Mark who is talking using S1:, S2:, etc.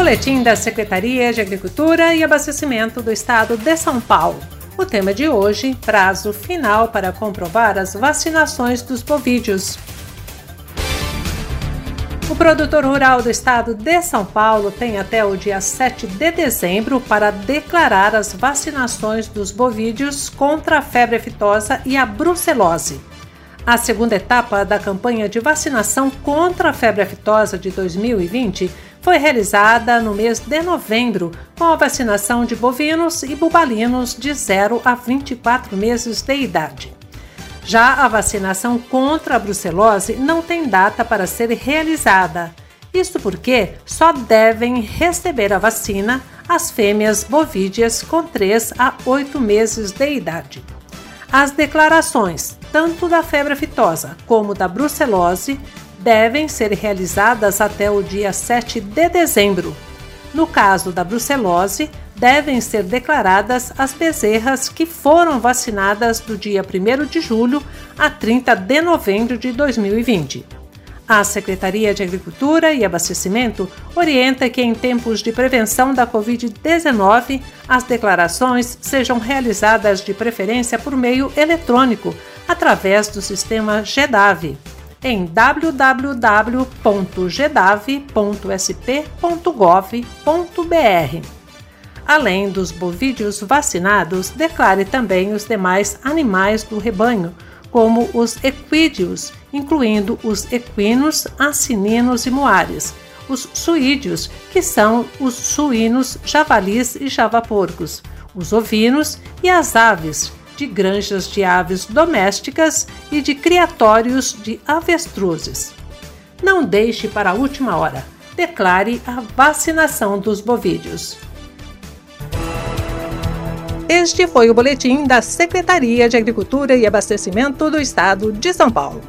S1: Boletim da Secretaria de Agricultura e Abastecimento do Estado de São Paulo. O tema de hoje: prazo final para comprovar as vacinações dos bovídeos. O produtor rural do estado de São Paulo tem até o dia 7 de dezembro para declarar as vacinações dos bovídeos contra a febre aftosa e a brucelose. A segunda etapa da campanha de vacinação contra a febre aftosa de 2020 foi realizada no mês de novembro, com a vacinação de bovinos e bubalinos de 0 a 24 meses de idade. Já a vacinação contra a brucelose não tem data para ser realizada. Isto porque só devem receber a vacina as fêmeas bovídeas com 3 a 8 meses de idade. As declarações, tanto da febre aftosa como da brucelose, devem ser realizadas até o dia 7 de dezembro. No caso da brucelose, devem ser declaradas as bezerras que foram vacinadas do dia 1 de julho a 30 de novembro de 2020. A Secretaria de Agricultura e Abastecimento orienta que, em tempos de prevenção da Covid-19, as declarações sejam realizadas de preferência por meio eletrônico, através do sistema GEDAV, em www.gedave.sp.gov.br. Além dos bovídeos vacinados, declare também os demais animais do rebanho, como os equídeos, incluindo os equinos, assininos e moares, os suídeos, que são os suínos, javalis e javaporcos, os ovinos e as aves, de granjas de aves domésticas e de criatórios de avestruzes. Não deixe para a última hora. Declare a vacinação dos bovídeos. Este foi o boletim da Secretaria de Agricultura e Abastecimento do Estado de São Paulo.